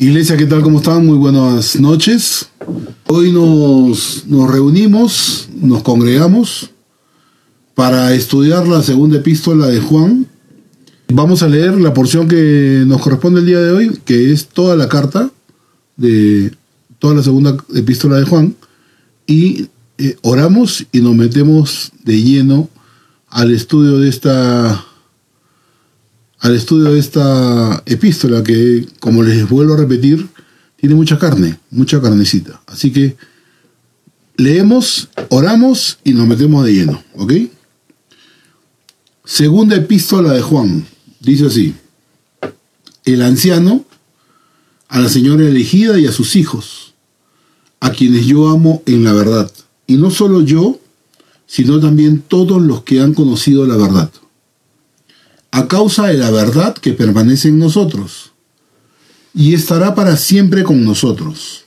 Iglesia, ¿qué tal? ¿Cómo están? Muy buenas noches. Hoy nos, nos reunimos, nos congregamos para estudiar la segunda epístola de Juan. Vamos a leer la porción que nos corresponde el día de hoy, que es toda la carta de toda la segunda epístola de Juan, y eh, oramos y nos metemos de lleno al estudio de esta al estudio de esta epístola que, como les vuelvo a repetir, tiene mucha carne, mucha carnecita. Así que leemos, oramos y nos metemos de lleno, ¿ok? Segunda epístola de Juan, dice así, el anciano a la señora elegida y a sus hijos, a quienes yo amo en la verdad. Y no solo yo, sino también todos los que han conocido la verdad a causa de la verdad que permanece en nosotros, y estará para siempre con nosotros.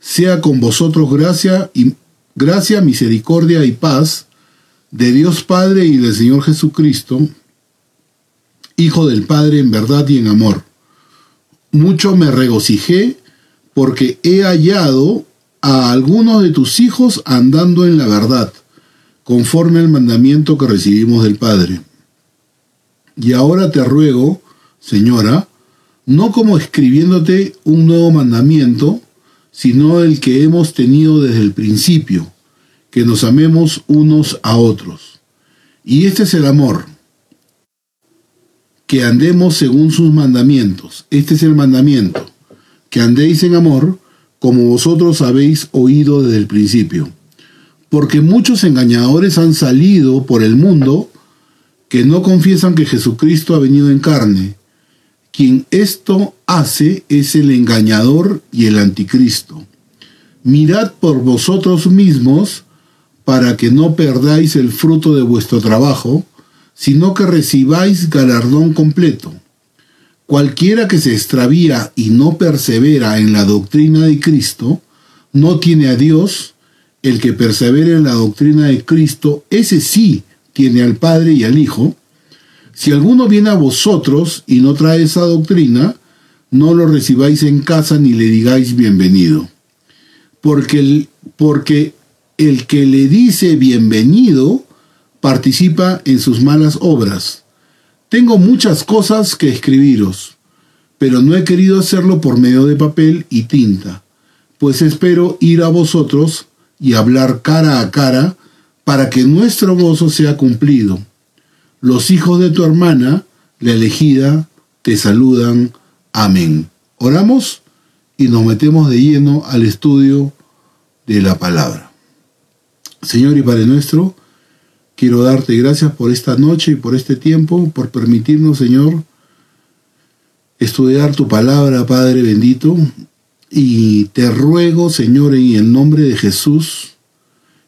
Sea con vosotros gracia y gracia, misericordia y paz de Dios Padre y del Señor Jesucristo, Hijo del Padre en verdad y en amor. Mucho me regocijé porque he hallado a algunos de tus hijos andando en la verdad, conforme al mandamiento que recibimos del Padre. Y ahora te ruego, señora, no como escribiéndote un nuevo mandamiento, sino el que hemos tenido desde el principio, que nos amemos unos a otros. Y este es el amor, que andemos según sus mandamientos. Este es el mandamiento, que andéis en amor, como vosotros habéis oído desde el principio. Porque muchos engañadores han salido por el mundo, que no confiesan que Jesucristo ha venido en carne. Quien esto hace es el engañador y el anticristo. Mirad por vosotros mismos para que no perdáis el fruto de vuestro trabajo, sino que recibáis galardón completo. Cualquiera que se extravía y no persevera en la doctrina de Cristo, no tiene a Dios, el que persevera en la doctrina de Cristo, ese sí tiene al Padre y al Hijo, si alguno viene a vosotros y no trae esa doctrina, no lo recibáis en casa ni le digáis bienvenido. Porque el, porque el que le dice bienvenido participa en sus malas obras. Tengo muchas cosas que escribiros, pero no he querido hacerlo por medio de papel y tinta, pues espero ir a vosotros y hablar cara a cara para que nuestro gozo sea cumplido. Los hijos de tu hermana, la elegida, te saludan. Amén. Oramos y nos metemos de lleno al estudio de la palabra. Señor y Padre nuestro, quiero darte gracias por esta noche y por este tiempo, por permitirnos, Señor, estudiar tu palabra, Padre bendito, y te ruego, Señor, en el nombre de Jesús,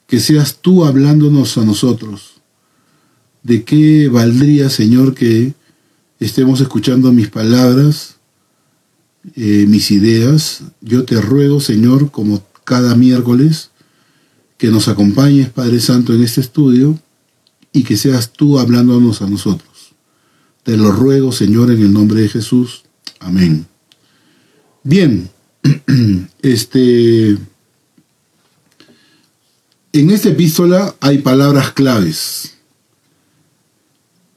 que seas tú hablándonos a nosotros. ¿De qué valdría, Señor, que estemos escuchando mis palabras, eh, mis ideas? Yo te ruego, Señor, como cada miércoles, que nos acompañes, Padre Santo, en este estudio y que seas tú hablándonos a nosotros. Te lo ruego, Señor, en el nombre de Jesús. Amén. Bien, este en esta epístola hay palabras claves.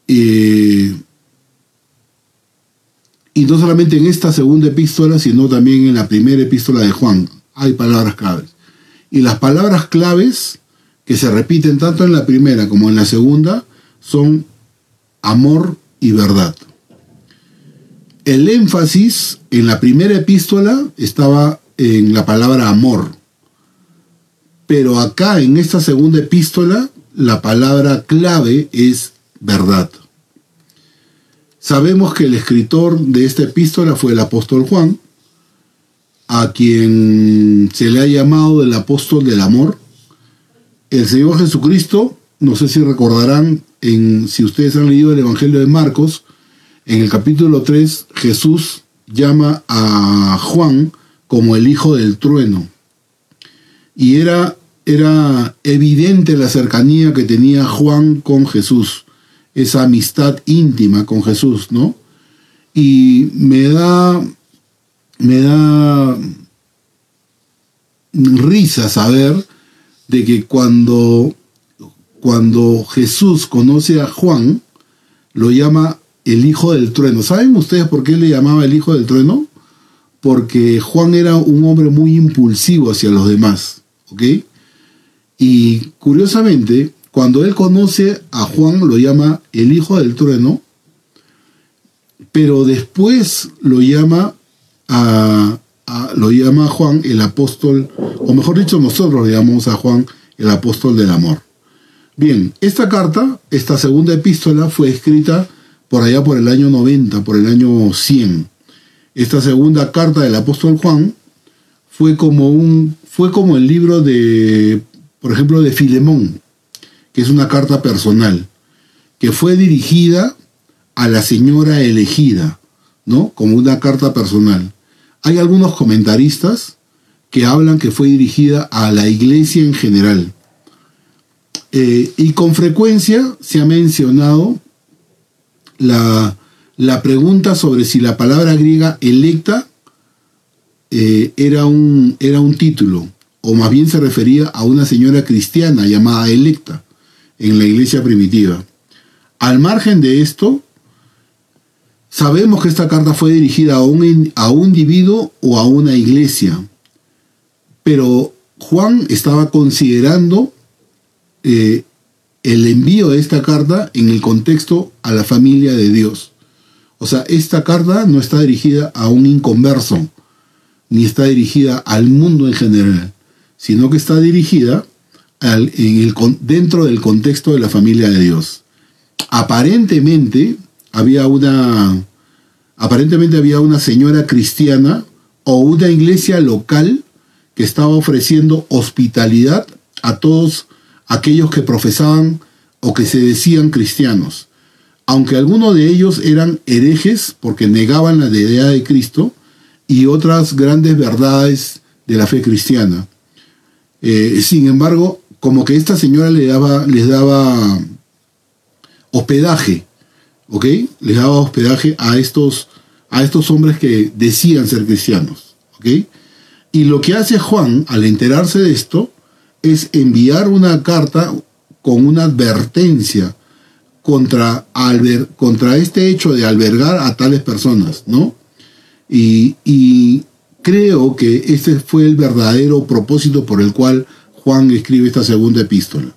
Y no solamente en esta segunda epístola, sino también en la primera epístola de Juan hay palabras claves. Y las palabras claves que se repiten tanto en la primera como en la segunda son amor y verdad. El énfasis en la primera epístola estaba en la palabra amor pero acá en esta segunda epístola, la palabra clave es verdad. Sabemos que el escritor de esta epístola fue el apóstol Juan, a quien se le ha llamado el apóstol del amor. El Señor Jesucristo, no sé si recordarán, en, si ustedes han leído el Evangelio de Marcos, en el capítulo 3, Jesús llama a Juan como el hijo del trueno. Y era era evidente la cercanía que tenía Juan con Jesús, esa amistad íntima con Jesús, ¿no? Y me da, me da risa saber de que cuando, cuando Jesús conoce a Juan, lo llama el hijo del trueno. ¿Saben ustedes por qué le llamaba el hijo del trueno? Porque Juan era un hombre muy impulsivo hacia los demás, ¿ok? Y curiosamente, cuando él conoce a Juan, lo llama el hijo del trueno, pero después lo llama a, lo llama Juan el apóstol, o mejor dicho, nosotros le llamamos a Juan el apóstol del amor. Bien, esta carta, esta segunda epístola, fue escrita por allá por el año 90, por el año 100. Esta segunda carta del apóstol Juan fue como un fue como el libro de por ejemplo de Filemón, que es una carta personal que fue dirigida a la señora elegida, ¿no? Como una carta personal. Hay algunos comentaristas que hablan que fue dirigida a la iglesia en general. Eh, y con frecuencia se ha mencionado la, pregunta sobre si la palabra griega electa eh, era, un, era un título, o más bien se refería a una señora cristiana llamada electa en la iglesia primitiva. Al margen de esto, Sabemos que esta carta fue dirigida a un, a un individuo o a una iglesia, pero Juan estaba considerando eh, el envío de esta carta en el contexto a la familia de Dios. O sea, esta carta no está dirigida a un inconverso, ni está dirigida al mundo en general, sino que está dirigida en el, dentro del contexto de la familia de Dios. Aparentemente, había una, aparentemente había una señora cristiana o una iglesia local que estaba ofreciendo hospitalidad a todos aquellos que profesaban o que se decían cristianos. Aunque algunos de ellos eran herejes porque negaban la deidad de Cristo y otras grandes verdades de la fe cristiana. Eh, sin embargo, como que esta señora les daba, les daba hospedaje ¿ok? Les daba hospedaje a estos, a estos hombres que decían ser cristianos, ¿ok? Y lo que hace Juan al enterarse de esto es enviar una carta con una advertencia contra, contra este hecho de albergar a tales personas, ¿no? Y, creo que este fue el verdadero propósito por el cual Juan escribe esta segunda epístola.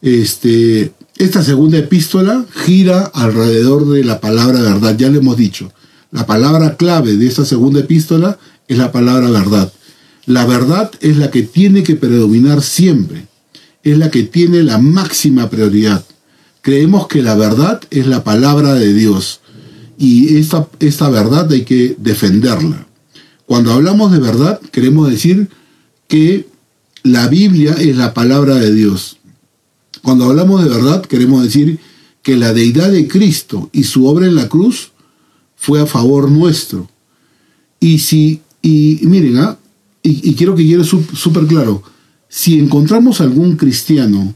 Este, esta segunda epístola gira alrededor de la palabra verdad, ya le hemos dicho. La palabra clave de esta segunda epístola es la palabra verdad. La verdad es la que tiene que predominar siempre, es la que tiene la máxima prioridad. Creemos que la verdad es la palabra de Dios y esta, esta verdad hay que defenderla. Cuando hablamos de verdad, queremos decir que la Biblia es la palabra de Dios. Cuando hablamos de verdad, queremos decir que la deidad de Cristo y su obra en la cruz fue a favor nuestro. Y si, y miren, ¿ah? y, quiero que quede súper claro, si encontramos algún cristiano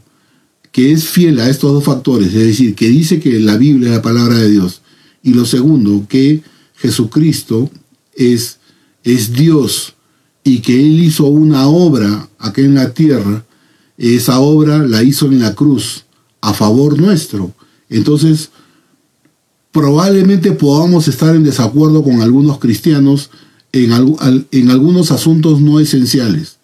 que es fiel a estos dos factores, es decir, que dice que la Biblia es la palabra de Dios, y lo segundo, que Jesucristo es, es Dios y que Él hizo una obra aquí en la tierra esa obra la hizo en la cruz a favor nuestro. Entonces, probablemente podamos estar en desacuerdo con algunos cristianos en, en algunos asuntos no esenciales.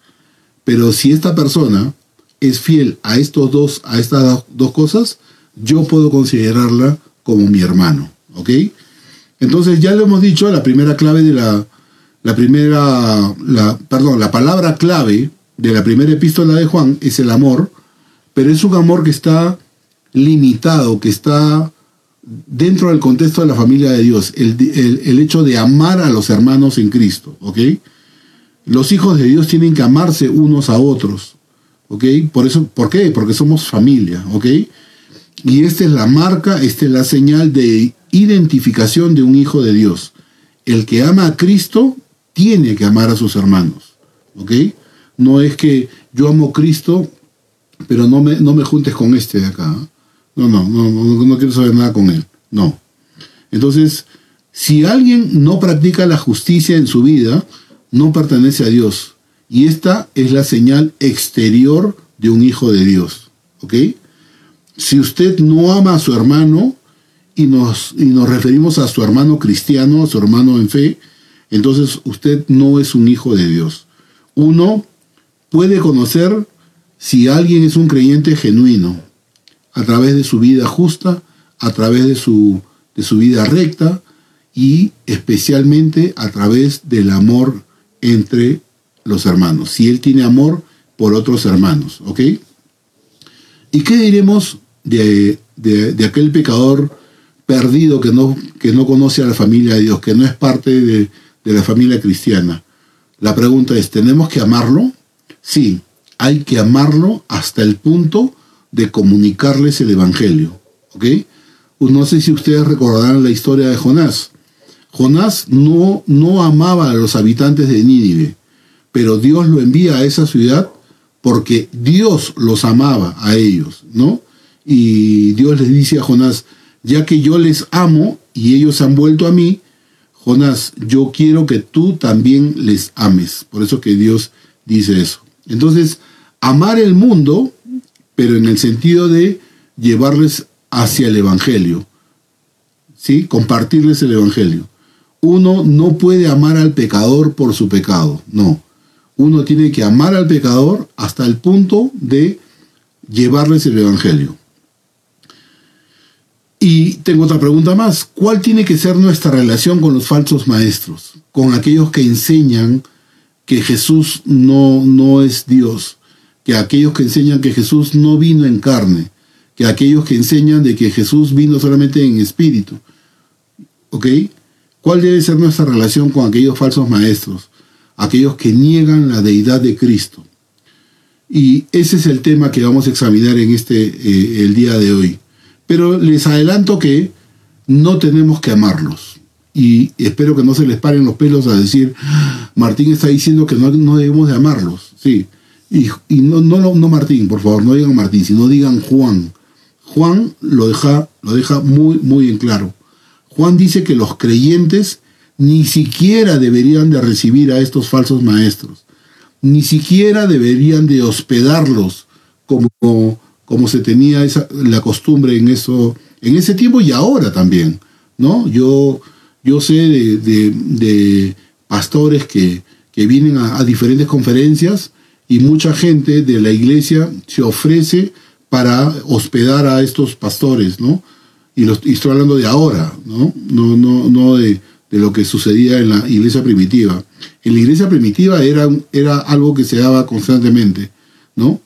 Pero si esta persona es fiel a estos dos, a estas dos cosas, yo puedo considerarla como mi hermano. ¿Ok? Entonces ya lo hemos dicho, la primera clave de la, la primera, la, perdón, la palabra clave de la primera epístola de Juan es el amor, pero es un amor que está limitado, que está dentro del contexto de la familia de Dios, el, hecho de amar a los hermanos en Cristo, ¿ok? Los hijos de Dios tienen que amarse unos a otros, ¿ok? Por, eso, ¿Por qué? Porque somos familia, ¿ok? Y esta es la marca, esta es la señal de identificación de un hijo de Dios. El que ama a Cristo tiene que amar a sus hermanos, ¿ok? No es que yo amo a Cristo, pero no me, no me juntes con este de acá. No, no, no, no, no quiero saber nada con él. No. Entonces, Si alguien no practica la justicia en su vida, no pertenece a Dios. Y esta es la señal exterior de un hijo de Dios. ¿Ok? Si usted no ama a su hermano y nos, y nos referimos a su hermano cristiano, a su hermano en fe, entonces usted no es un hijo de Dios. Uno puede conocer si alguien es un creyente genuino a través de su vida justa, a través de su, de su vida recta y especialmente a través del amor entre los hermanos. Si él tiene amor por otros hermanos, ¿ok? ¿Y qué diremos de, de, aquel pecador perdido que no, que no conoce a la familia de Dios, que no es parte de, de la familia cristiana? La pregunta es, ¿tenemos que amarlo? Sí, hay que amarlo hasta el punto de comunicarles el Evangelio. ¿Ok? Pues no sé si ustedes recordarán la historia de Jonás. Jonás no, no amaba a los habitantes de Nínive, pero Dios lo envía a esa ciudad porque Dios los amaba a ellos, ¿no? Y Dios les dice a Jonás, ya que yo les amo y ellos han vuelto a mí, Jonás, yo quiero que tú también les ames. Por eso que Dios dice eso. Entonces, amar el mundo, pero en el sentido de llevarles hacia el Evangelio. ¿Sí? Compartirles el Evangelio. Uno no puede amar al pecador por su pecado, no. Uno tiene que amar al pecador hasta el punto de llevarles el Evangelio. Y tengo otra pregunta más. ¿Cuál tiene que ser nuestra relación con los falsos maestros? Con aquellos que enseñan que Jesús no, no es Dios, que aquellos que enseñan que Jesús no vino en carne, que aquellos que enseñan de que Jesús vino solamente en espíritu. ¿Ok? ¿Cuál debe ser nuestra relación con aquellos falsos maestros? Aquellos que niegan la deidad de Cristo. Y ese es el tema que vamos a examinar en este eh, el día de hoy. Pero les adelanto que no tenemos que amarlos y espero que no se les paren los pelos a decir, Martín está diciendo que no, no debemos de amarlos. Sí, y, no, no, Martín, por favor, no digan Martín, sino digan Juan. Juan lo deja, lo deja muy, muy en claro. Juan dice que los creyentes ni siquiera deberían de recibir a estos falsos maestros, ni siquiera deberían de hospedarlos como, como se tenía esa, la costumbre en, eso, en ese tiempo y ahora también. ¿no? Yo yo sé de, pastores que, vienen a, diferentes conferencias y mucha gente de la iglesia se ofrece para hospedar a estos pastores, ¿no? Y, los, estoy hablando de ahora, ¿no? No, no, no de, lo que sucedía en la iglesia primitiva. En la iglesia primitiva era, era algo que se daba constantemente, ¿no?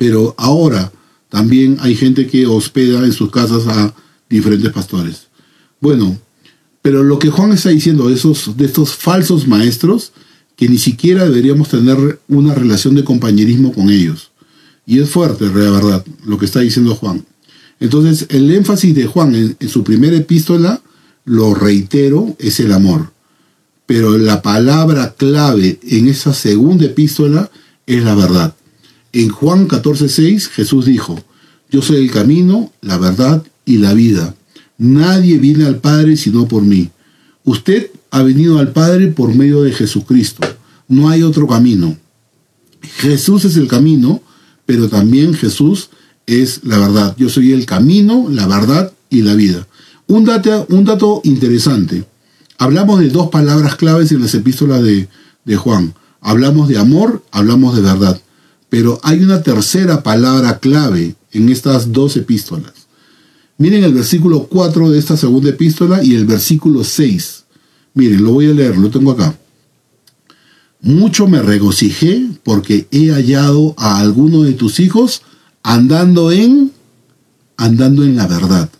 Pero ahora también hay gente que hospeda en sus casas a diferentes pastores. Bueno, pero lo que Juan está diciendo de, esos, de estos falsos maestros, que ni siquiera deberíamos tener una relación de compañerismo con ellos. Y es fuerte, la verdad, lo que está diciendo Juan. Entonces, el énfasis de Juan en, en su primera epístola, lo reitero, es el amor. Pero la palabra clave en esa segunda epístola es la verdad. En Juan 14:6 Jesús dijo, yo soy el camino, la verdad y la vida. Nadie viene al Padre sino por mí. Usted ha venido al Padre por medio de Jesucristo. No hay otro camino. Jesús es el camino, pero también Jesús es la verdad. Yo soy el camino, la verdad y la vida. Un dato, un dato interesante. Hablamos de dos palabras claves en las epístolas de, de Juan. Hablamos de amor, hablamos de verdad. Pero hay una tercera palabra clave en estas dos epístolas. Miren el versículo 4 de esta segunda epístola y el versículo 6. Miren, lo voy a leer, lo tengo acá. Mucho me regocijé porque he hallado a alguno de tus hijos andando en andando en la verdad,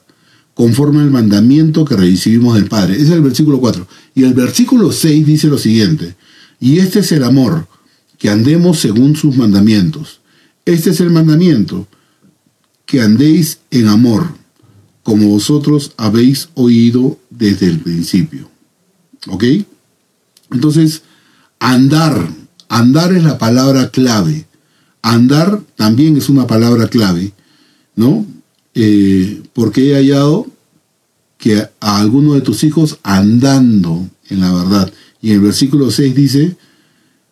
conforme al mandamiento que recibimos del Padre. Ese es el versículo 4. Y el versículo 6 dice lo siguiente, y este es el amor, que andemos según sus mandamientos. Este es el mandamiento, que andéis en amor como vosotros habéis oído desde el principio. ¿Ok? Entonces, andar, andar es la palabra clave. Andar también es una palabra clave, ¿no? Eh, porque he hallado que a alguno de tus hijos andando en la verdad. Y en el versículo 6 dice,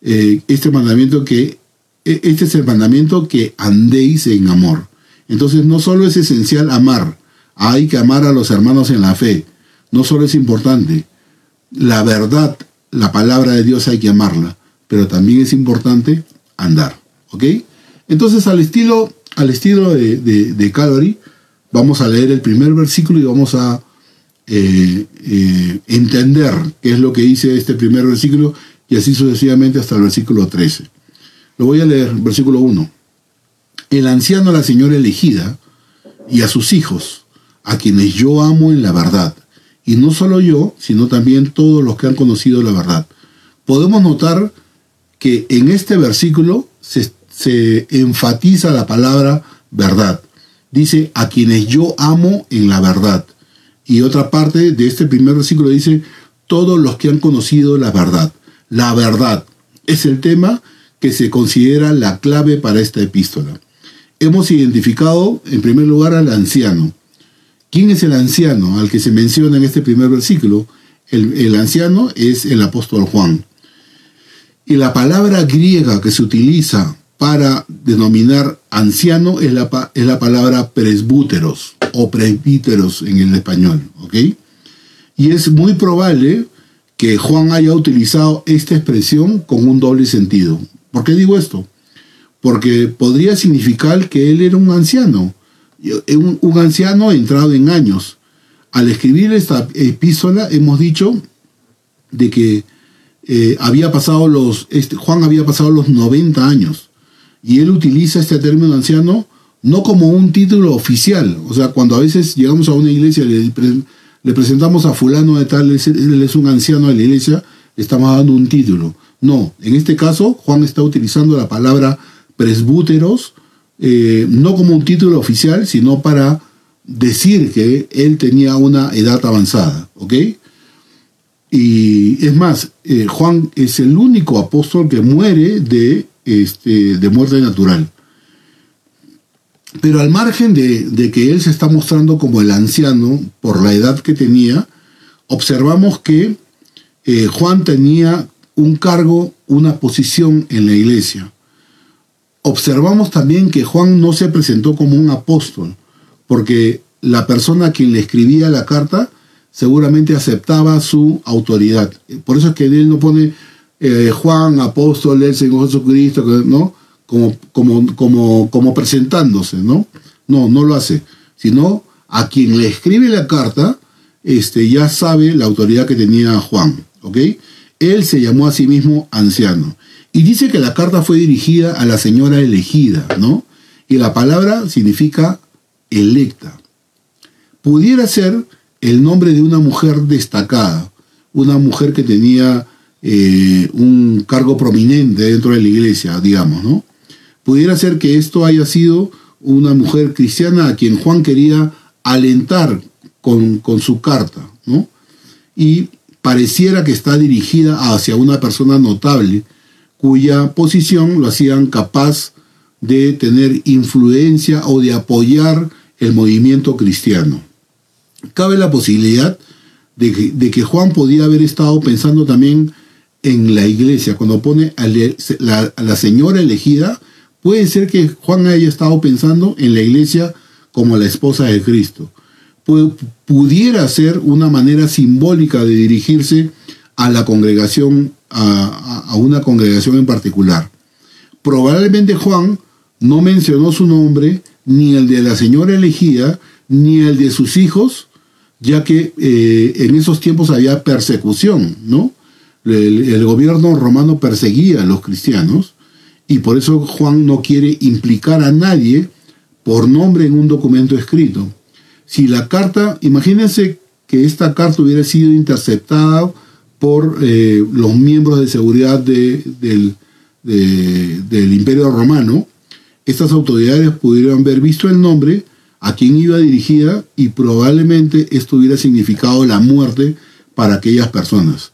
eh, este mandamiento que, e, este es el mandamiento que andéis en amor. Entonces no solo es esencial amar, hay que amar a los hermanos en la fe. No solo es importante, la verdad, la palabra de Dios hay que amarla, pero también es importante andar. ¿Ok? Entonces al estilo, al estilo de, de, Calvary, vamos a leer el primer versículo y vamos a eh, eh, entender qué es lo que dice este primer versículo y así sucesivamente hasta el versículo 13. Lo voy a leer, versículo 1. El anciano a la señora elegida y a sus hijos, a quienes yo amo en la verdad, y no solo yo, sino también todos los que han conocido la verdad. Podemos notar que en este versículo se, se enfatiza la palabra verdad. Dice, a quienes yo amo en la verdad. Y otra parte de este primer versículo dice, todos los que han conocido la verdad. La verdad es el tema que se considera la clave para esta epístola. Hemos identificado en primer lugar al anciano. ¿Quién es el anciano al que se menciona en este primer versículo? El, anciano es el apóstol Juan. Y la palabra griega que se utiliza para denominar anciano es la, es la palabra presbúteros o presbíteros en el español. Y es muy probable que Juan haya utilizado esta expresión con un doble sentido. ¿Por qué digo esto? Porque podría significar que él era un anciano, un, anciano entrado en años. Al escribir esta epístola hemos dicho de que eh, había pasado los, este, Juan había pasado los 90 años y él utiliza este término anciano no como un título oficial. O sea, cuando a veces llegamos a una iglesia y le le presentamos a fulano de tal, él es un anciano de la iglesia, estamos dando un título. No, en este caso Juan está utilizando la palabra presbúteros, eh, no como un título oficial, sino para decir que él tenía una edad avanzada, ¿ok? Y es más, eh, Juan es el único apóstol que muere de, este, de muerte natural. Pero al margen de, que él se está mostrando como el anciano por la edad que tenía, observamos que eh, Juan tenía un cargo, una posición en la iglesia. Observamos también que Juan no se presentó como un apóstol, porque la persona a quien le escribía la carta seguramente aceptaba su autoridad. Por eso es que él no pone eh, Juan, apóstol del Señor Jesucristo, ¿no? Como, como, como, como presentándose, ¿no? No, no lo hace, sino a quien le escribe la carta, este, ya sabe la autoridad que tenía Juan, ¿ok? Él se llamó a sí mismo anciano. Y dice que la carta fue dirigida a la señora elegida, ¿no? Y la palabra significa electa. Pudiera ser el nombre de una mujer destacada, una mujer que tenía eh, un cargo prominente dentro de la iglesia, digamos, ¿no? Pudiera ser que esto haya sido una mujer cristiana a quien Juan quería alentar con, su carta, ¿no? Y pareciera que está dirigida hacia una persona notable cuya posición lo hacían capaz de tener influencia o de apoyar el movimiento cristiano. Cabe la posibilidad de que, Juan podía haber estado pensando también en la iglesia, cuando pone a la señora elegida, Puede ser que Juan haya estado pensando en la iglesia como la esposa de Cristo. pudiera ser una manera simbólica de dirigirse a la congregación, a, una congregación en particular. Probablemente Juan no mencionó su nombre, ni el de la señora elegida, ni el de sus hijos, ya que eh, en esos tiempos había persecución, ¿no? el, gobierno romano perseguía a los cristianos y por eso Juan no quiere implicar a nadie por nombre en un documento escrito. Si la carta, imagínense que esta carta hubiera sido interceptada por eh, los miembros de seguridad del, del imperio romano, estas autoridades pudieran haber visto el nombre, a quién iba dirigida y probablemente esto hubiera significado la muerte para aquellas personas.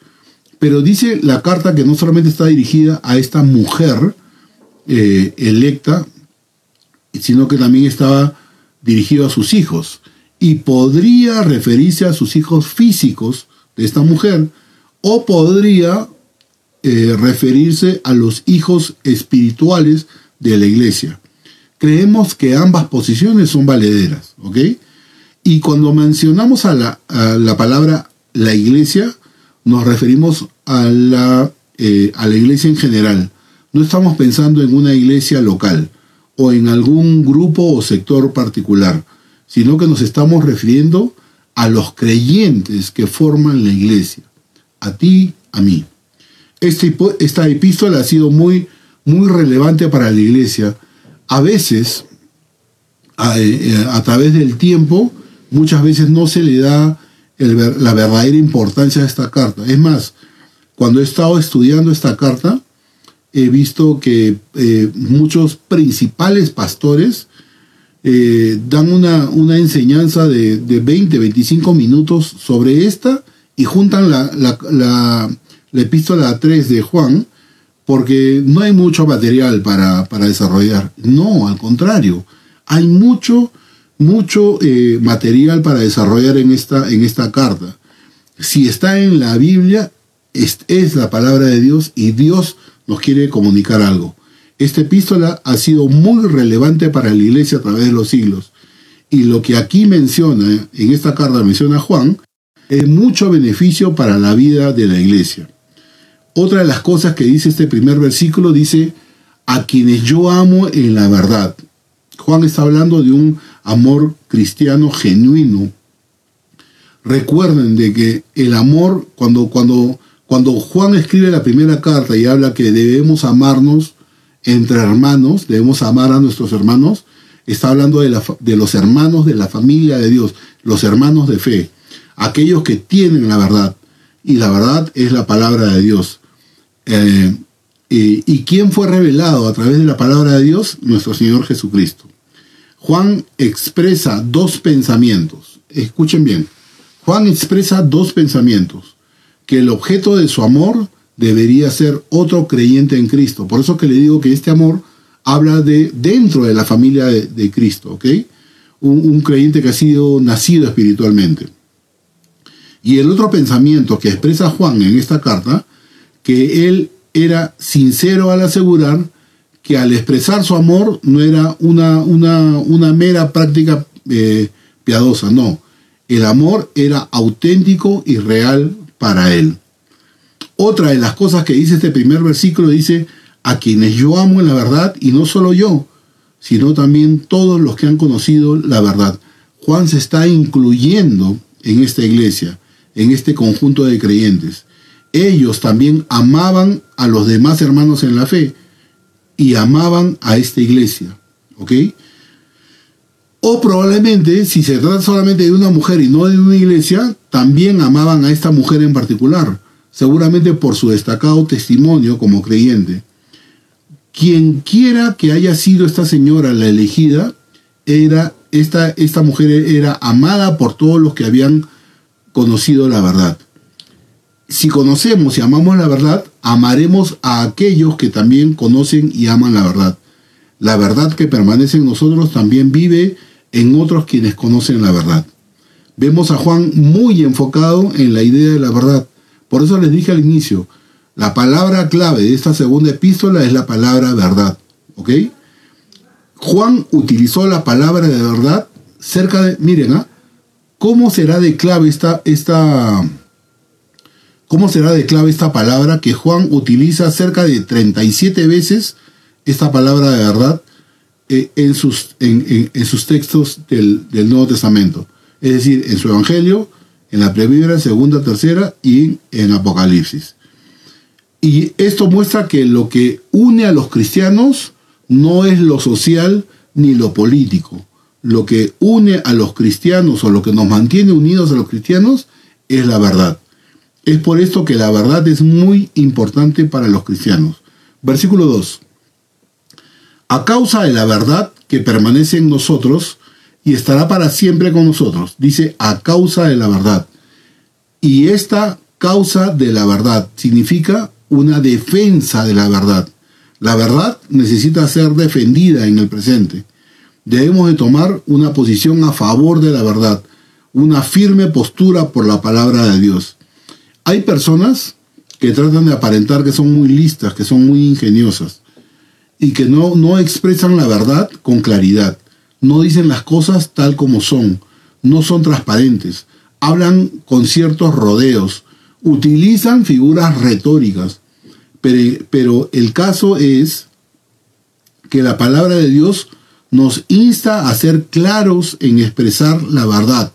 Pero dice la carta que no solamente está dirigida a esta mujer, eh, electa, sino que también estaba dirigido a sus hijos. y podría referirse a sus hijos físicos de esta mujer o podría eh, referirse a los hijos espirituales de la iglesia. Creemos que ambas posiciones son valederas, ¿ok? Y cuando mencionamos a la, palabra la iglesia, nos referimos a la, eh, a la iglesia en general. No estamos pensando en una iglesia local o en algún grupo o sector particular, sino que nos estamos refiriendo a los creyentes que forman la iglesia, a ti, a mí. Este, esta epístola ha sido muy, muy relevante para la iglesia. A veces, a, eh, a través del tiempo, muchas veces no se le da la verdadera importancia de esta carta. Es más, cuando he estado estudiando esta carta, he visto que eh, muchos principales pastores eh, dan una, una enseñanza de, de, 20, 25 minutos sobre esta y juntan la, la, la, la epístola 3 de Juan porque no hay mucho material para, para desarrollar. No, al contrario, hay mucho mucho eh, material para desarrollar en esta, en esta carta. Si está en la Biblia, es, es la palabra de Dios y Dios nos quiere comunicar algo. Esta epístola ha sido muy relevante para la iglesia a través de los siglos. Y lo que aquí menciona, en esta carta menciona Juan, es mucho beneficio para la vida de la iglesia. Otra de las cosas que dice este primer versículo dice, a quienes yo amo en la verdad. Juan está hablando de un amor cristiano genuino. Recuerden de que el amor, cuando, cuando, cuando Juan escribe la primera carta y habla que debemos amarnos entre hermanos, debemos amar a nuestros hermanos, está hablando de, los hermanos de la familia de Dios, los hermanos de fe, aquellos que tienen la verdad. Y la verdad es la palabra de Dios. Eh, ¿Y quién fue revelado a través de la palabra de Dios? Nuestro Señor Jesucristo. Juan expresa dos pensamientos. Escuchen bien. Juan expresa dos pensamientos. Que el objeto de su amor debería ser otro creyente en Cristo. Por eso que le digo que este amor habla de dentro de la familia de, Cristo, ¿ok? Un, creyente que ha sido nacido espiritualmente. Y el otro pensamiento que expresa Juan en esta carta, que él era sincero al asegurar que al expresar su amor no era una mera práctica eh, piadosa, no. El amor era auténtico y real para él. Otra de las cosas que dice este primer versículo dice, a quienes yo amo en la verdad, y no solo yo, sino también todos los que han conocido la verdad. Juan se está incluyendo en esta iglesia, en este conjunto de creyentes. Ellos también amaban a los demás hermanos en la fe, y amaban a esta iglesia. ¿Ok? O probablemente, si se trata solamente de una mujer y no de una iglesia, también amaban a esta mujer en particular, seguramente por su destacado testimonio como creyente. Quien quiera que haya sido esta señora la elegida, era, esta, esta mujer era amada por todos los que habían conocido la verdad si conocemos y amamos la verdad, amaremos a aquellos que también conocen y aman la verdad. La verdad que permanece en nosotros también vive en otros quienes conocen la verdad. Vemos a Juan muy enfocado en la idea de la verdad. Por eso les dije al inicio, la palabra clave de esta segunda epístola es la palabra verdad. ¿Ok? Juan utilizó la palabra de verdad cerca de... Miren, ¿ah? ¿Cómo será de clave esta, esta, ¿Cómo será de clave esta palabra que Juan utiliza cerca de 37 veces esta palabra de verdad en, sus, en, sus textos del, Nuevo Testamento? Es decir, en su Evangelio, en la primera, segunda, tercera y en Apocalipsis. Y esto muestra que lo que une a los cristianos no es lo social ni lo político. Lo que une a los cristianos o lo que nos mantiene unidos a los cristianos es la verdad. Es por esto que la verdad es muy importante para los cristianos. Versículo 2. A causa de la verdad que permanece en nosotros y estará para siempre con nosotros. Dice, a causa de la verdad. Y esta causa de la verdad significa una defensa de la verdad. La verdad necesita ser defendida en el presente. Debemos de tomar una posición a favor de la verdad, una firme postura por la palabra de Dios. Hay personas que tratan de aparentar que son muy listas, que son muy ingeniosas y que no, no expresan la verdad con claridad, no dicen las cosas tal como son, no son transparentes, hablan con ciertos rodeos, utilizan figuras retóricas, pero, pero el caso es que la palabra de Dios nos insta a ser claros en expresar la verdad.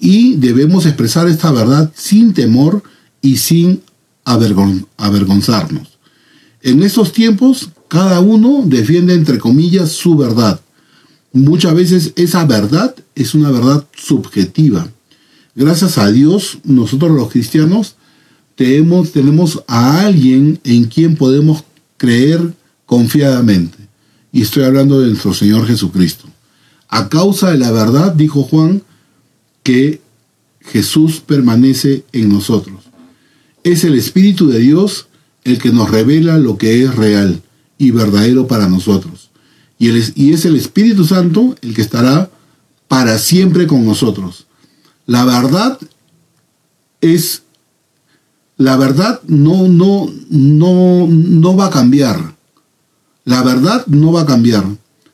Y debemos expresar esta verdad sin temor y sin avergonzarnos. En estos tiempos, cada uno defiende, entre comillas, su verdad. Muchas veces esa verdad es una verdad subjetiva. Gracias a Dios, nosotros los cristianos tenemos, a alguien en quien podemos creer confiadamente. Y estoy hablando de nuestro Señor Jesucristo. A causa de la verdad, dijo Juan, que Jesús permanece en nosotros. Es el Espíritu de Dios el que nos revela lo que es real y verdadero para nosotros. Y, y es el Espíritu Santo el que estará para siempre con nosotros. La verdad es la verdad no no no no va a cambiar. La verdad no va a cambiar.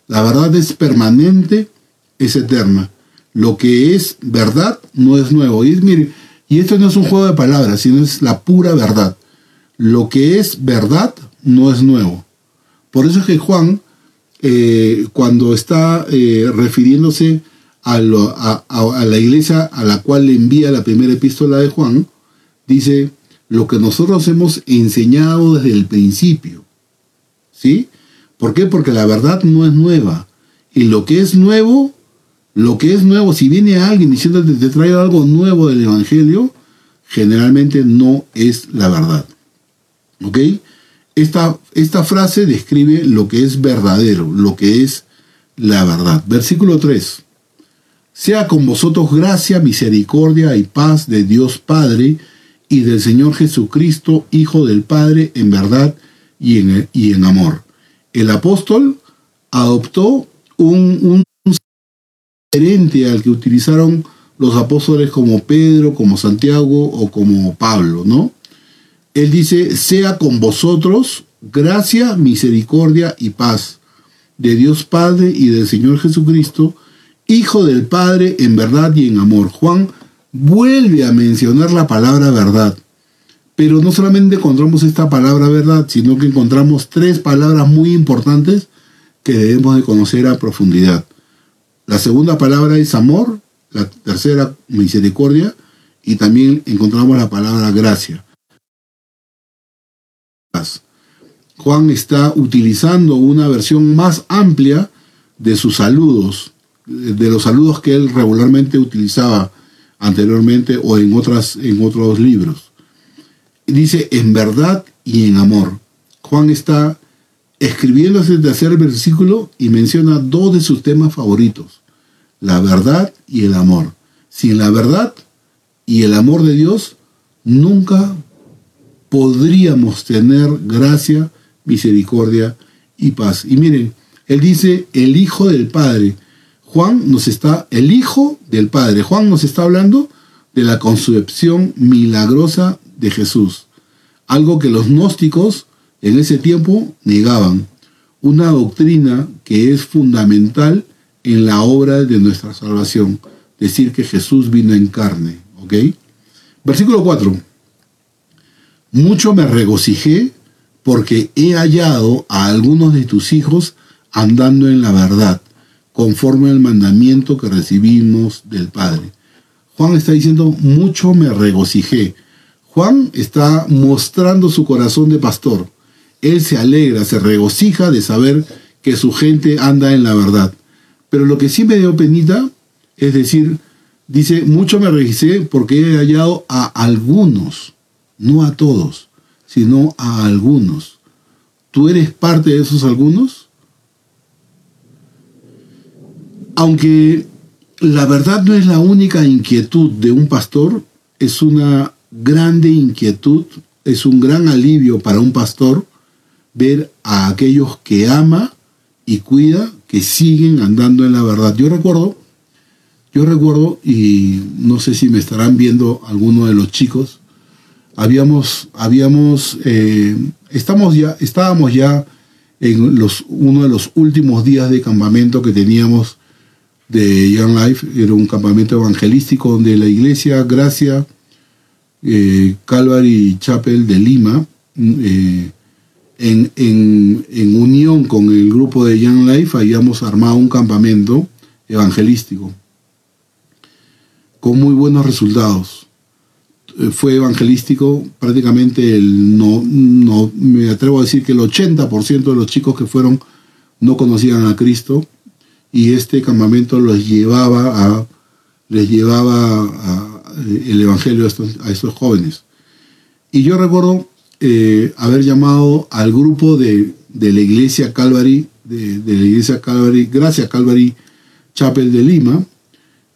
La verdad es permanente, es eterna. Lo que es verdad no es nuevo. Y, mire, y esto no es un juego de palabras, sino es la pura verdad. Lo que es verdad no es nuevo. Por eso es que Juan, eh, cuando está eh, refiriéndose a, a, la iglesia a la cual le envía la primera epístola de Juan, dice lo que nosotros hemos enseñado desde el principio. ¿Sí? ¿Por qué? Porque la verdad no es nueva. Y lo que es nuevo lo que es nuevo, si viene alguien diciendo que te traigo algo nuevo del Evangelio, generalmente no es la verdad. ¿Ok? Esta, esta frase describe lo que es verdadero, lo que es la verdad. Versículo 3. Sea con vosotros gracia, misericordia y paz de Dios Padre y del Señor Jesucristo, Hijo del Padre, en verdad y en, y en amor. El apóstol adoptó un, un al que utilizaron los apóstoles como Pedro, como Santiago o como Pablo, ¿no? Él dice, sea con vosotros gracia, misericordia y paz de Dios Padre y del Señor Jesucristo, Hijo del Padre en verdad y en amor. Juan vuelve a mencionar la palabra verdad. Pero no solamente encontramos esta palabra verdad, sino que encontramos tres palabras muy importantes que debemos de conocer a profundidad. La segunda palabra es amor, la tercera misericordia y también encontramos la palabra gracia. Juan está utilizando una versión más amplia de sus saludos, de los saludos que él regularmente utilizaba anteriormente o en, en otros libros. Dice en verdad y en amor. Juan está escribiendo ese tercer versículo y menciona dos de sus temas favoritos, la verdad y el amor. Sin la verdad y el amor de Dios, nunca podríamos tener gracia, misericordia y paz. Y miren, él dice el Hijo del Padre. Juan nos está, el Hijo del Padre. Juan nos está hablando de la concepción milagrosa de Jesús. Algo que los gnósticos en ese tiempo negaban, una doctrina que es fundamental en la obra de nuestra salvación, decir que Jesús vino en carne. Versículo 4. Mucho me regocijé porque he hallado a algunos de tus hijos andando en la verdad, conforme al mandamiento que recibimos del Padre. Juan está diciendo, mucho me regocijé. Juan está mostrando su corazón de pastor él se alegra, se regocija de saber que su gente anda en la verdad. Pero lo que sí me dio penita, es decir, dice, mucho me registré porque he hallado a algunos, no a todos, sino a algunos. ¿Tú eres parte de esos algunos? Aunque la verdad no es la única inquietud de un pastor, es una grande inquietud, es un gran alivio para un pastor ver a aquellos que ama y cuida, que siguen andando en la verdad. Yo recuerdo Yo recuerdo, y no sé si me estarán viendo alguno de los chicos, habíamos, habíamos, eh, estamos ya, estábamos ya en los, uno de los últimos días de campamento que teníamos de Young Life, era un campamento evangelístico donde la iglesia Gracia, eh, Calvary Chapel de Lima, eh, en, en, unión con el grupo de Young Life, habíamos armado un campamento evangelístico con muy buenos resultados. Eh, fue evangelístico prácticamente el no, no me atrevo a decir que el 80% de los chicos que fueron no conocían a Cristo y este campamento los llevaba a les llevaba el evangelio a estos, jóvenes. Y yo recuerdo eh, haber llamado al grupo de, de la iglesia Calvary, de, de, la iglesia Calvary, gracias Calvary Chapel de Lima,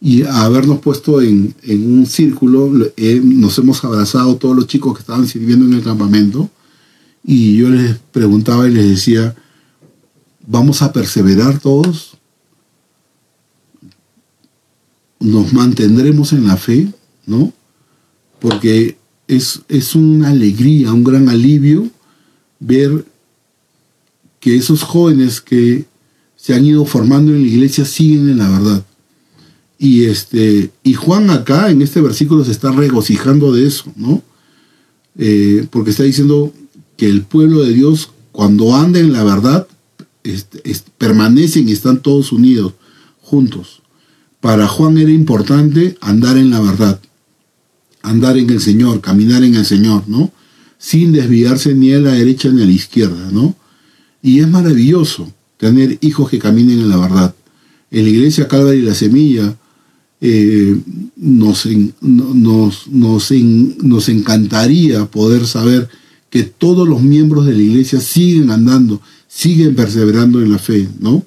y habernos puesto en, un círculo, eh, nos hemos abrazado todos los chicos que estaban sirviendo en el campamento y yo les preguntaba y les decía, ¿vamos a perseverar todos? ¿Nos mantendremos en la fe? ¿No? Porque es, es una alegría, un gran alivio ver que esos jóvenes que se han ido formando en la iglesia siguen en la verdad y, este, y Juan acá en este versículo se está regocijando de eso, ¿no? Eh, porque está diciendo que el pueblo de Dios, cuando anda en la verdad, permanecen y están todos unidos, juntos. Para Juan era importante andar en la verdad, andar en el Señor, caminar en el Señor, ¿no? Sin desviarse ni a la derecha ni a la izquierda, ¿no? Y es maravilloso tener hijos que caminen en la verdad. En la iglesia Calvary y la Semilla, eh, nos, nos, nos, encantaría poder saber que todos los miembros de la iglesia siguen andando, siguen perseverando en la fe, ¿no?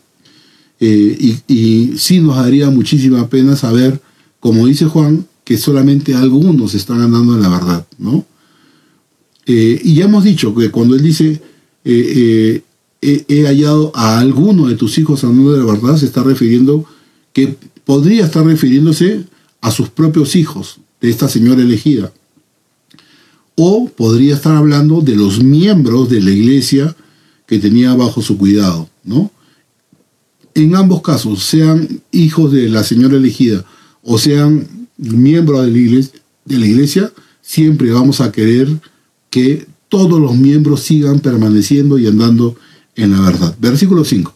Eh, y, sí nos daría muchísima pena saber, como dice Juan, que solamente algunos están andando en la verdad, ¿no? Eh, y ya hemos dicho que cuando él dice, he, hallado a alguno de tus hijos andando de la verdad, se está refiriendo que podría estar refiriéndose a sus propios hijos de esta señora elegida. O podría estar hablando de los miembros de la iglesia que tenía bajo su cuidado, ¿no? En ambos casos, sean hijos de la señora elegida o sean miembros de la iglesia, de la iglesia siempre vamos a querer que todos los miembros sigan permaneciendo y andando en la verdad. Versículo 5.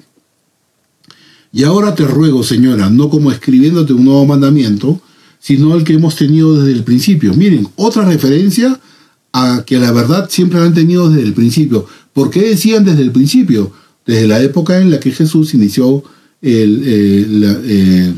Y ahora te ruego, señora, no como escribiéndote un nuevo mandamiento, sino el que hemos tenido desde el principio. Miren, otra referencia a que la verdad siempre la han tenido desde el principio. ¿Por qué decían desde el principio? Desde la época en la que Jesús inició eh,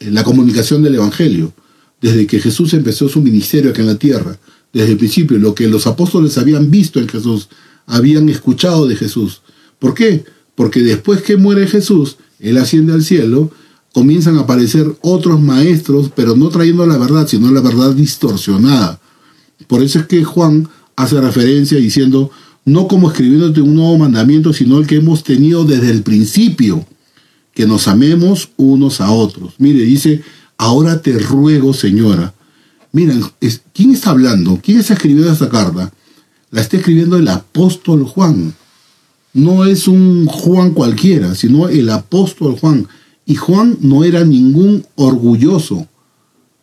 la, comunicación del Evangelio. Desde que Jesús empezó su ministerio aquí en la tierra. Desde el principio, lo que los apóstoles habían visto en Jesús, habían escuchado de Jesús. ¿Por qué? Porque después que muere Jesús, él asciende al cielo, comienzan a aparecer otros maestros, pero no trayendo la verdad, sino la verdad distorsionada. Por eso es que Juan hace referencia diciendo, no como escribiéndote un nuevo mandamiento, sino el que hemos tenido desde el principio, que nos amemos unos a otros. Mire, dice, ahora te ruego, señora. Miren, ¿quién está hablando? ¿Quién está escribiendo esta carta? La está escribiendo el apóstol Juan no es un Juan cualquiera, sino el apóstol Juan. Y Juan no era ningún orgulloso,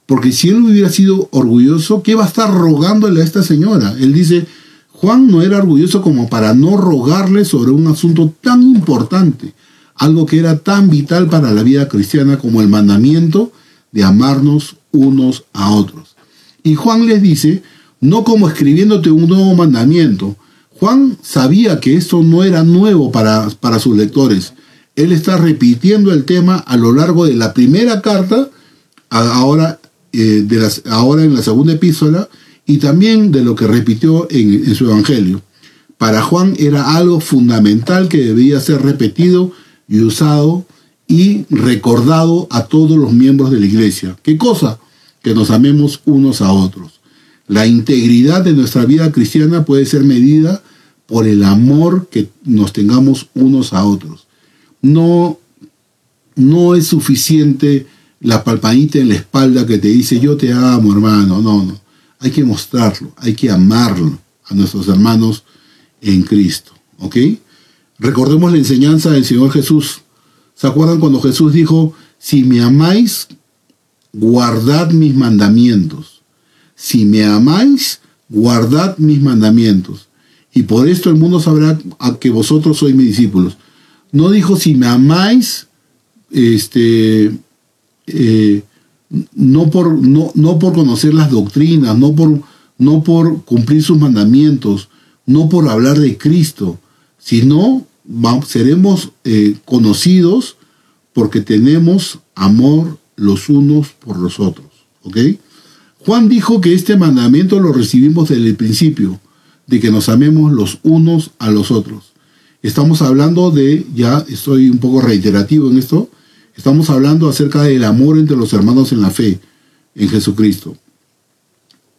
porque si él hubiera sido orgulloso, ¿qué va a estar rogándole a esta señora? Él dice, Juan no era orgulloso como para no rogarle sobre un asunto tan importante, algo que era tan vital para la vida cristiana como el mandamiento de amarnos unos a otros. Y Juan les dice, no como escribiéndote un nuevo mandamiento, Juan sabía que esto no era nuevo para, para sus lectores. Él está repitiendo el tema a lo largo de la primera carta, ahora, eh, de las, ahora en la segunda epístola, y también de lo que repitió en, en su evangelio. Para Juan era algo fundamental que debía ser repetido y usado y recordado a todos los miembros de la iglesia. ¿Qué cosa? Que nos amemos unos a otros. La integridad de nuestra vida cristiana puede ser medida por el amor que nos tengamos unos a otros. No, no es suficiente la palpadita en la espalda que te dice yo te amo hermano, no, no. Hay que mostrarlo, hay que amarlo a nuestros hermanos en Cristo. ¿Ok? Recordemos la enseñanza del Señor Jesús. ¿Se acuerdan cuando Jesús dijo, si me amáis, guardad mis mandamientos? Si me amáis, guardad mis mandamientos. Y por esto el mundo sabrá que vosotros sois mis discípulos. No dijo, si me amáis, este, eh, no, por, no, no por conocer las doctrinas, no por, no por cumplir sus mandamientos, no por hablar de Cristo, sino seremos eh, conocidos porque tenemos amor los unos por los otros. ¿Ok? Juan dijo que este mandamiento lo recibimos desde el principio, de que nos amemos los unos a los otros. Estamos hablando de, ya estoy un poco reiterativo en esto, estamos hablando acerca del amor entre los hermanos en la fe, en Jesucristo.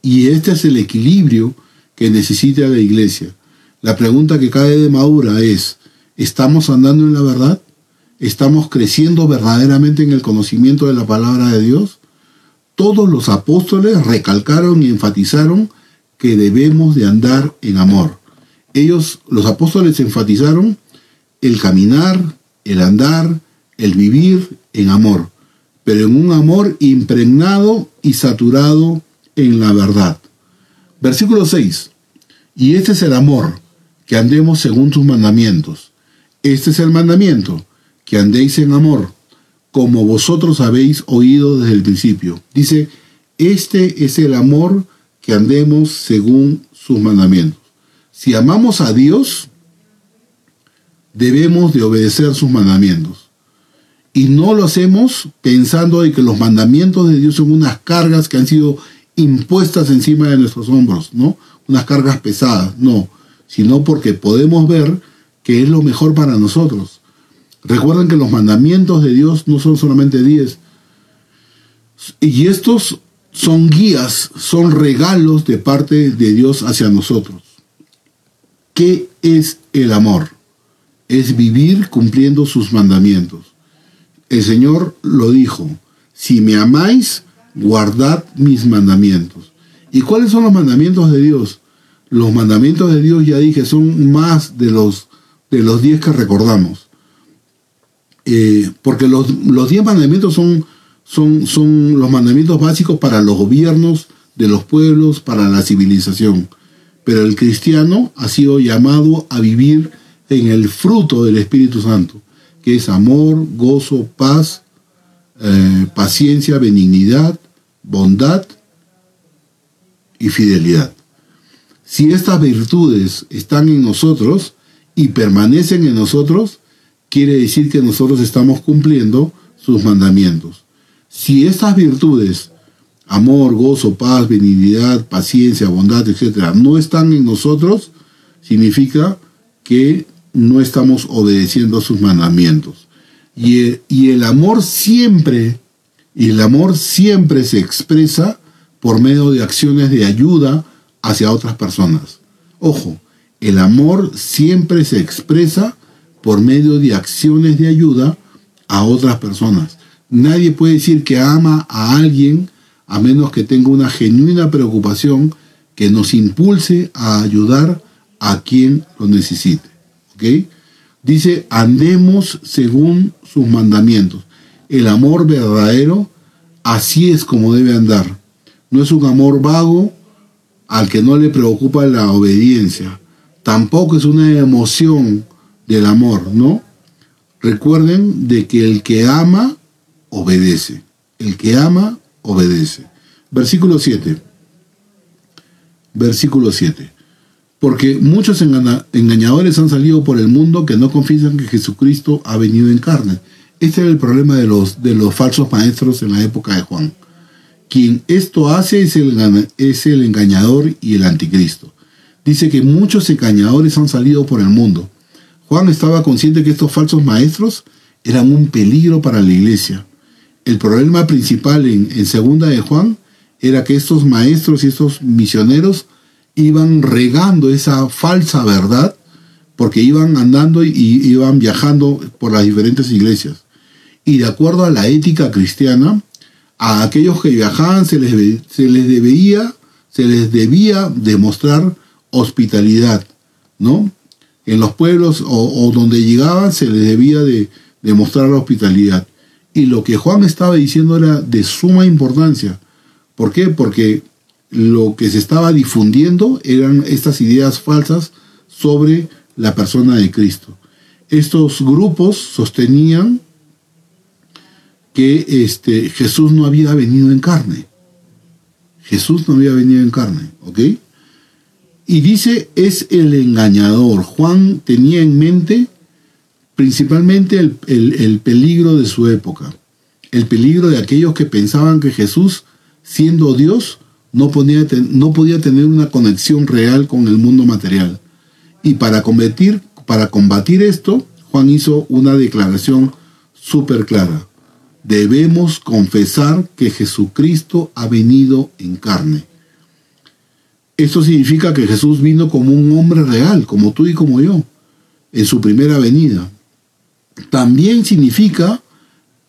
Y este es el equilibrio que necesita la iglesia. La pregunta que cae de madura es, ¿Estamos andando en la verdad? ¿Estamos creciendo verdaderamente en el conocimiento de la palabra de Dios? Todos los apóstoles recalcaron y enfatizaron que debemos de andar en amor. Ellos, los apóstoles, enfatizaron el caminar, el andar, el vivir en amor, pero en un amor impregnado y saturado en la verdad. Versículo 6. Y este es el amor, que andemos según tus mandamientos. Este es el mandamiento, que andéis en amor, como vosotros habéis oído desde el principio. Dice, este es el amor que andemos según sus mandamientos. Si amamos a Dios, debemos de obedecer sus mandamientos. Y no lo hacemos pensando en que los mandamientos de Dios son unas cargas que han sido impuestas encima de nuestros hombros, ¿no? Unas cargas pesadas, no, sino porque podemos ver que es lo mejor para nosotros. Recuerden que los mandamientos de Dios no son solamente diez. Y estos son guías, son regalos de parte de Dios hacia nosotros. ¿Qué es el amor? Es vivir cumpliendo sus mandamientos. El Señor lo dijo, si me amáis, guardad mis mandamientos. ¿Y cuáles son los mandamientos de Dios? Los mandamientos de Dios, ya dije, son más de los de los diez que recordamos. Eh, porque los, diez mandamientos son, son, son los mandamientos básicos para los gobiernos de los pueblos, para la civilización. Pero el cristiano ha sido llamado a vivir en el fruto del Espíritu Santo, que es amor, gozo, paz, eh, paciencia, benignidad, bondad y fidelidad. Si estas virtudes están en nosotros, y permanecen en nosotros, quiere decir que nosotros estamos cumpliendo sus mandamientos. Si estas virtudes, amor, gozo, paz, benignidad, paciencia, bondad, etc., no están en nosotros, significa que no estamos obedeciendo sus mandamientos. Y el, y el amor siempre, y el amor siempre se expresa por medio de acciones de ayuda hacia otras personas. Ojo, el amor siempre se expresa por medio de acciones de ayuda a otras personas. Nadie puede decir que ama a alguien a menos que tenga una genuina preocupación que nos impulse a ayudar a quien lo necesite. ¿Ok? Dice, andemos según sus mandamientos. El amor verdadero, así es como debe andar. No es un amor vago al que no le preocupa la obediencia tampoco es una emoción del amor, ¿no? Recuerden de que el que ama, obedece. El que ama, obedece. Versículo 7. Versículo 7. Porque muchos engañadores han salido por el mundo que no confiesan que Jesucristo ha venido en carne. Este era el problema de los, de los falsos maestros en la época de Juan. Quien esto hace es el, es el engañador y el anticristo dice que muchos engañadores han salido por el mundo. Juan estaba consciente que estos falsos maestros eran un peligro para la iglesia. El problema principal en, segunda de Juan era que estos maestros y estos misioneros iban regando esa falsa verdad porque iban andando y iban viajando por las diferentes iglesias. Y de acuerdo a la ética cristiana, a aquellos que viajaban se les, se les debía se les debía demostrar hospitalidad, ¿no? En los pueblos o, donde llegaban se les debía de demostrar hospitalidad. Y lo que Juan estaba diciendo era de suma importancia. ¿Por qué? Porque lo que se estaba difundiendo eran estas ideas falsas sobre la persona de Cristo. Estos grupos sostenían que este, Jesús no había venido en carne. Jesús no había venido en carne, ¿ok? Y dice, es el engañador. Juan tenía en mente principalmente el, peligro de su época, el peligro de aquellos que pensaban que Jesús, siendo Dios, no podía, no podía tener una conexión real con el mundo material. Y para combatir, para combatir esto, Juan hizo una declaración súper clara debemos confesar que Jesucristo ha venido en carne. Esto significa que Jesús vino como un hombre real, como tú y como yo, en su primera venida. También significa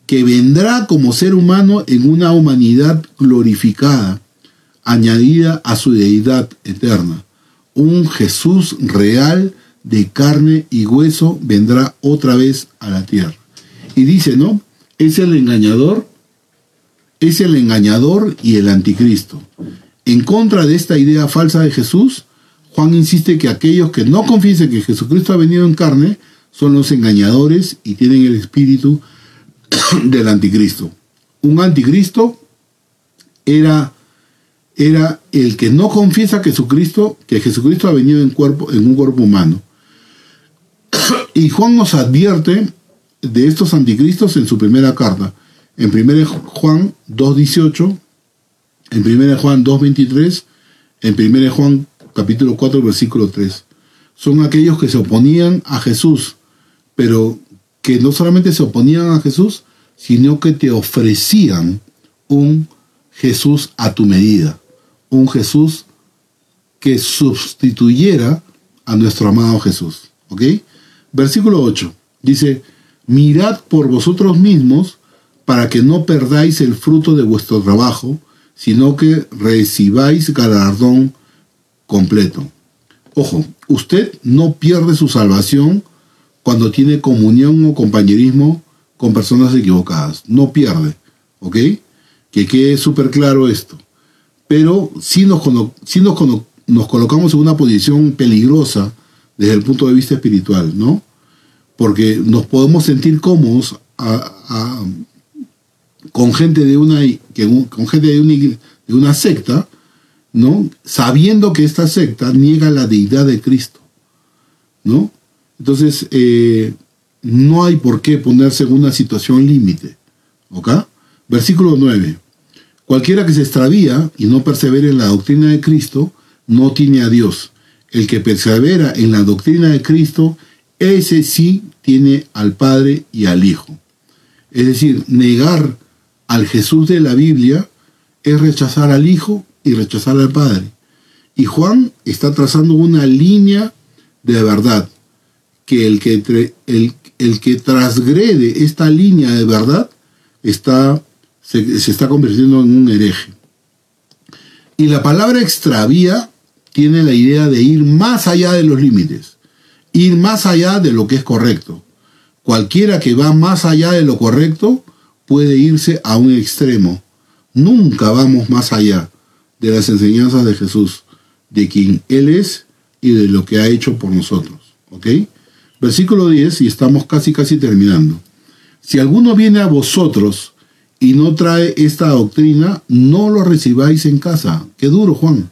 que vendrá como ser humano en una humanidad glorificada, añadida a su deidad eterna. Un Jesús real de carne y hueso vendrá otra vez a la tierra. Y dice, ¿no? es el engañador, es el engañador y el anticristo. En contra de esta idea falsa de Jesús, Juan insiste que aquellos que no confiesen que Jesucristo ha venido en carne son los engañadores y tienen el espíritu del anticristo. Un anticristo era, era el que no confiesa que Jesucristo, que Jesucristo ha venido en, cuerpo, en un cuerpo humano. Y Juan nos advierte de estos anticristos en su primera carta. En 1 Juan 2.18, en 1 Juan 2.23, en 1 Juan capítulo 4, versículo 3. Son aquellos que se oponían a Jesús, pero que no solamente se oponían a Jesús, sino que te ofrecían un Jesús a tu medida, un Jesús que sustituyera a nuestro amado Jesús. ¿Ok? Versículo 8 dice, mirad por vosotros mismos para que no perdáis el fruto de vuestro trabajo, sino que recibáis galardón completo. Ojo, usted no pierde su salvación cuando tiene comunión o compañerismo con personas equivocadas. No pierde, ¿ok? Que quede súper claro esto. Pero si, nos, si nos, nos colocamos en una posición peligrosa desde el punto de vista espiritual, ¿no? porque nos podemos sentir cómodos con gente de una con gente de una, de una secta, ¿no? Sabiendo que esta secta niega la deidad de Cristo, ¿no? Entonces, eh, no hay por qué ponerse en una situación límite, ¿ok? Versículo 9. Cualquiera que se extravía y no persevere en la doctrina de Cristo, no tiene a Dios. El que persevera en la doctrina de Cristo, ese sí tiene al Padre y al Hijo. Es decir, negar al Jesús de la Biblia es rechazar al Hijo y rechazar al Padre. Y Juan está trazando una línea de verdad, que el que, el, el que transgrede esta línea de verdad está, se, está convirtiendo en un hereje. Y la palabra extravía tiene la idea de ir más allá de los límites ir más allá de lo que es correcto. Cualquiera que va más allá de lo correcto puede irse a un extremo. Nunca vamos más allá de las enseñanzas de Jesús, de quien Él es y de lo que ha hecho por nosotros. ¿Ok? Versículo 10 y estamos casi casi terminando. Si alguno viene a vosotros y no trae esta doctrina, no lo recibáis en casa. Qué duro, Juan.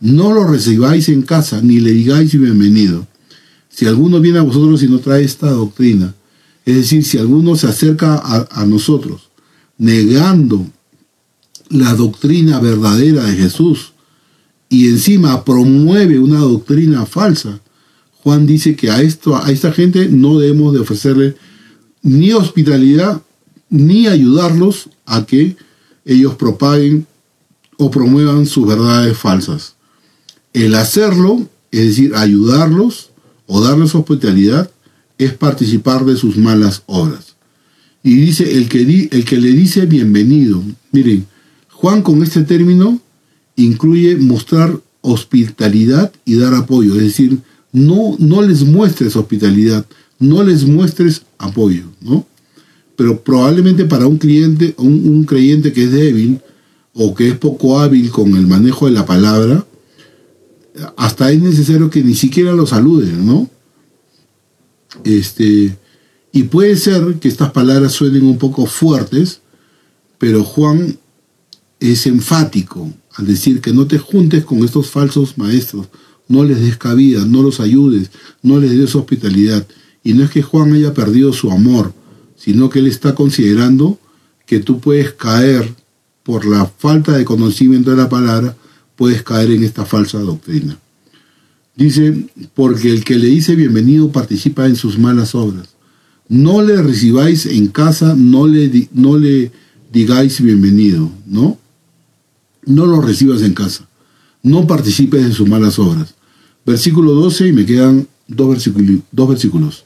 No lo recibáis en casa, ni le digáis bienvenido si alguno viene a vosotros y no trae esta doctrina, es decir, si alguno se acerca a, nosotros negando la doctrina verdadera de Jesús y encima promueve una doctrina falsa, Juan dice que a, esto, a esta gente no debemos de ofrecerle ni hospitalidad ni ayudarlos a que ellos propaguen o promuevan sus verdades falsas. El hacerlo, es decir, ayudarlos, o darles hospitalidad es participar de sus malas obras. Y dice, el que, el que le dice bienvenido. Miren, Juan con este término incluye mostrar hospitalidad y dar apoyo. Es decir, no, no les muestres hospitalidad, no les muestres apoyo, ¿no? Pero probablemente para un cliente, un, un creyente que es débil o que es poco hábil con el manejo de la palabra, hasta es necesario que ni siquiera lo saluden, ¿no? Este, y puede ser que estas palabras suenen un poco fuertes, pero Juan es enfático al decir que no te juntes con estos falsos maestros, no les des cabida, no los ayudes, no les des hospitalidad. Y no es que Juan haya perdido su amor, sino que él está considerando que tú puedes caer por la falta de conocimiento de la palabra, puedes caer en esta falsa doctrina. Dice, porque el que le dice bienvenido participa en sus malas obras. No le recibáis en casa, no le, no le digáis bienvenido, ¿no? No lo recibas en casa. No participes en sus malas obras. Versículo 12, y me quedan dos versículos.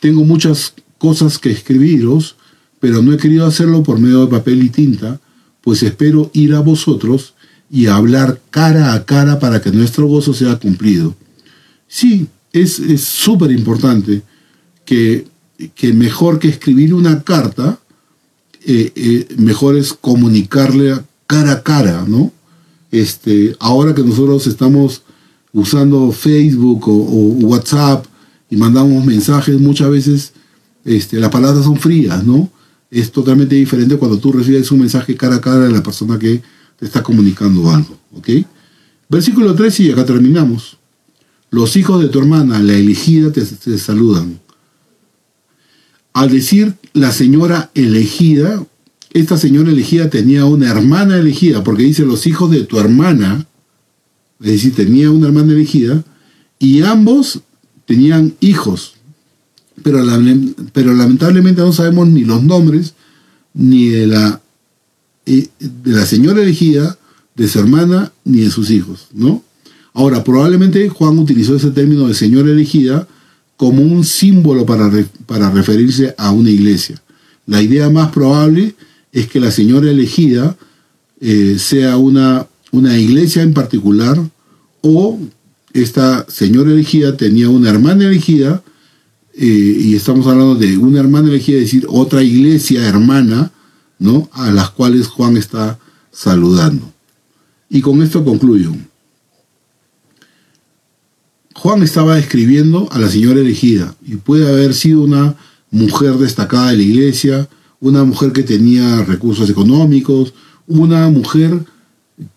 Tengo muchas cosas que escribiros, pero no he querido hacerlo por medio de papel y tinta, pues espero ir a vosotros y hablar cara a cara para que nuestro gozo sea cumplido. Sí, es súper importante que, que, mejor que escribir una carta, eh, eh, mejor es comunicarle cara a cara, ¿no? Este, ahora que nosotros estamos usando Facebook o, WhatsApp y mandamos mensajes, muchas veces este, las palabras son frías, ¿no? Es totalmente diferente cuando tú recibes un mensaje cara a cara de la persona que te está comunicando algo, ¿ok? Versículo 3 y acá terminamos. Los hijos de tu hermana, la elegida, te, te saludan. Al decir la señora elegida, esta señora elegida tenía una hermana elegida, porque dice los hijos de tu hermana, es decir, tenía una hermana elegida, y ambos tenían hijos, pero, pero lamentablemente no sabemos ni los nombres, ni de la, eh, de la señora elegida, de su hermana, ni de sus hijos, ¿no? Ahora, probablemente Juan utilizó ese término de señora elegida como un símbolo para, para referirse a una iglesia. La idea más probable es que la señora elegida eh, sea una, una iglesia en particular o esta señora elegida tenía una hermana elegida eh, y estamos hablando de una hermana elegida, es decir, otra iglesia hermana, ¿no? A las cuales Juan está saludando. Y con esto concluyo. Juan estaba escribiendo a la señora elegida y puede haber sido una mujer destacada de la iglesia, una mujer que tenía recursos económicos, una mujer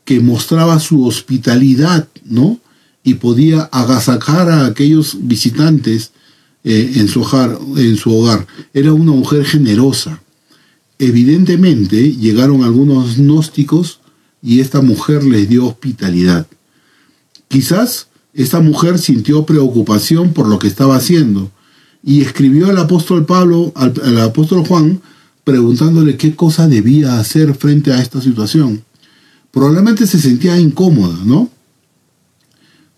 que mostraba su hospitalidad, ¿no? Y podía agasajar a aquellos visitantes eh, en, su hogar, en su hogar. Era una mujer generosa. Evidentemente llegaron algunos gnósticos y esta mujer les dio hospitalidad. Quizás esta mujer sintió preocupación por lo que estaba haciendo y escribió al apóstol Pablo, al apóstol Juan, preguntándole qué cosa debía hacer frente a esta situación. Probablemente se sentía incómoda, ¿no?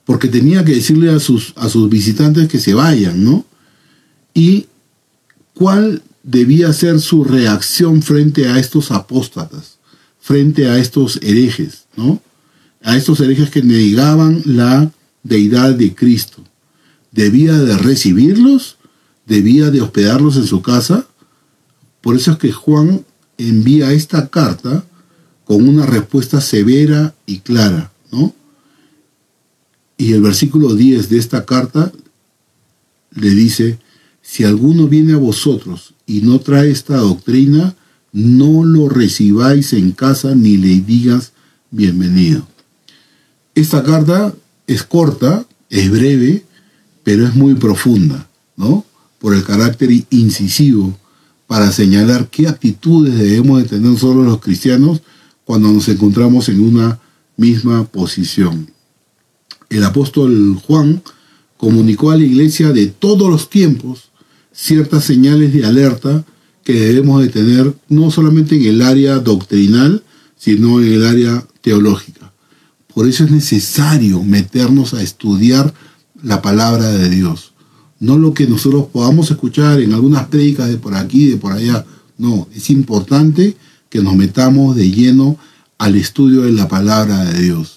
Porque tenía que decirle a sus, a sus visitantes que se vayan, ¿no? Y cuál debía ser su reacción frente a estos apóstatas, frente a estos herejes, ¿no? A estos herejes que negaban la deidad de Cristo. ¿Debía de recibirlos? ¿Debía de hospedarlos en su casa? Por eso es que Juan envía esta carta con una respuesta severa y clara, ¿no? Y el versículo 10 de esta carta le dice, si alguno viene a vosotros y no trae esta doctrina, no lo recibáis en casa ni le digas bienvenido. Esta carta es corta, es breve, pero es muy profunda, ¿no? Por el carácter incisivo para señalar qué actitudes debemos de tener nosotros los cristianos cuando nos encontramos en una misma posición. El apóstol Juan comunicó a la iglesia de todos los tiempos ciertas señales de alerta que debemos de tener no solamente en el área doctrinal, sino en el área teológica. Por eso es necesario meternos a estudiar la palabra de Dios no lo que nosotros podamos escuchar en algunas prédicas de por aquí, de por allá. No, es importante que nos metamos de lleno al estudio de la palabra de Dios.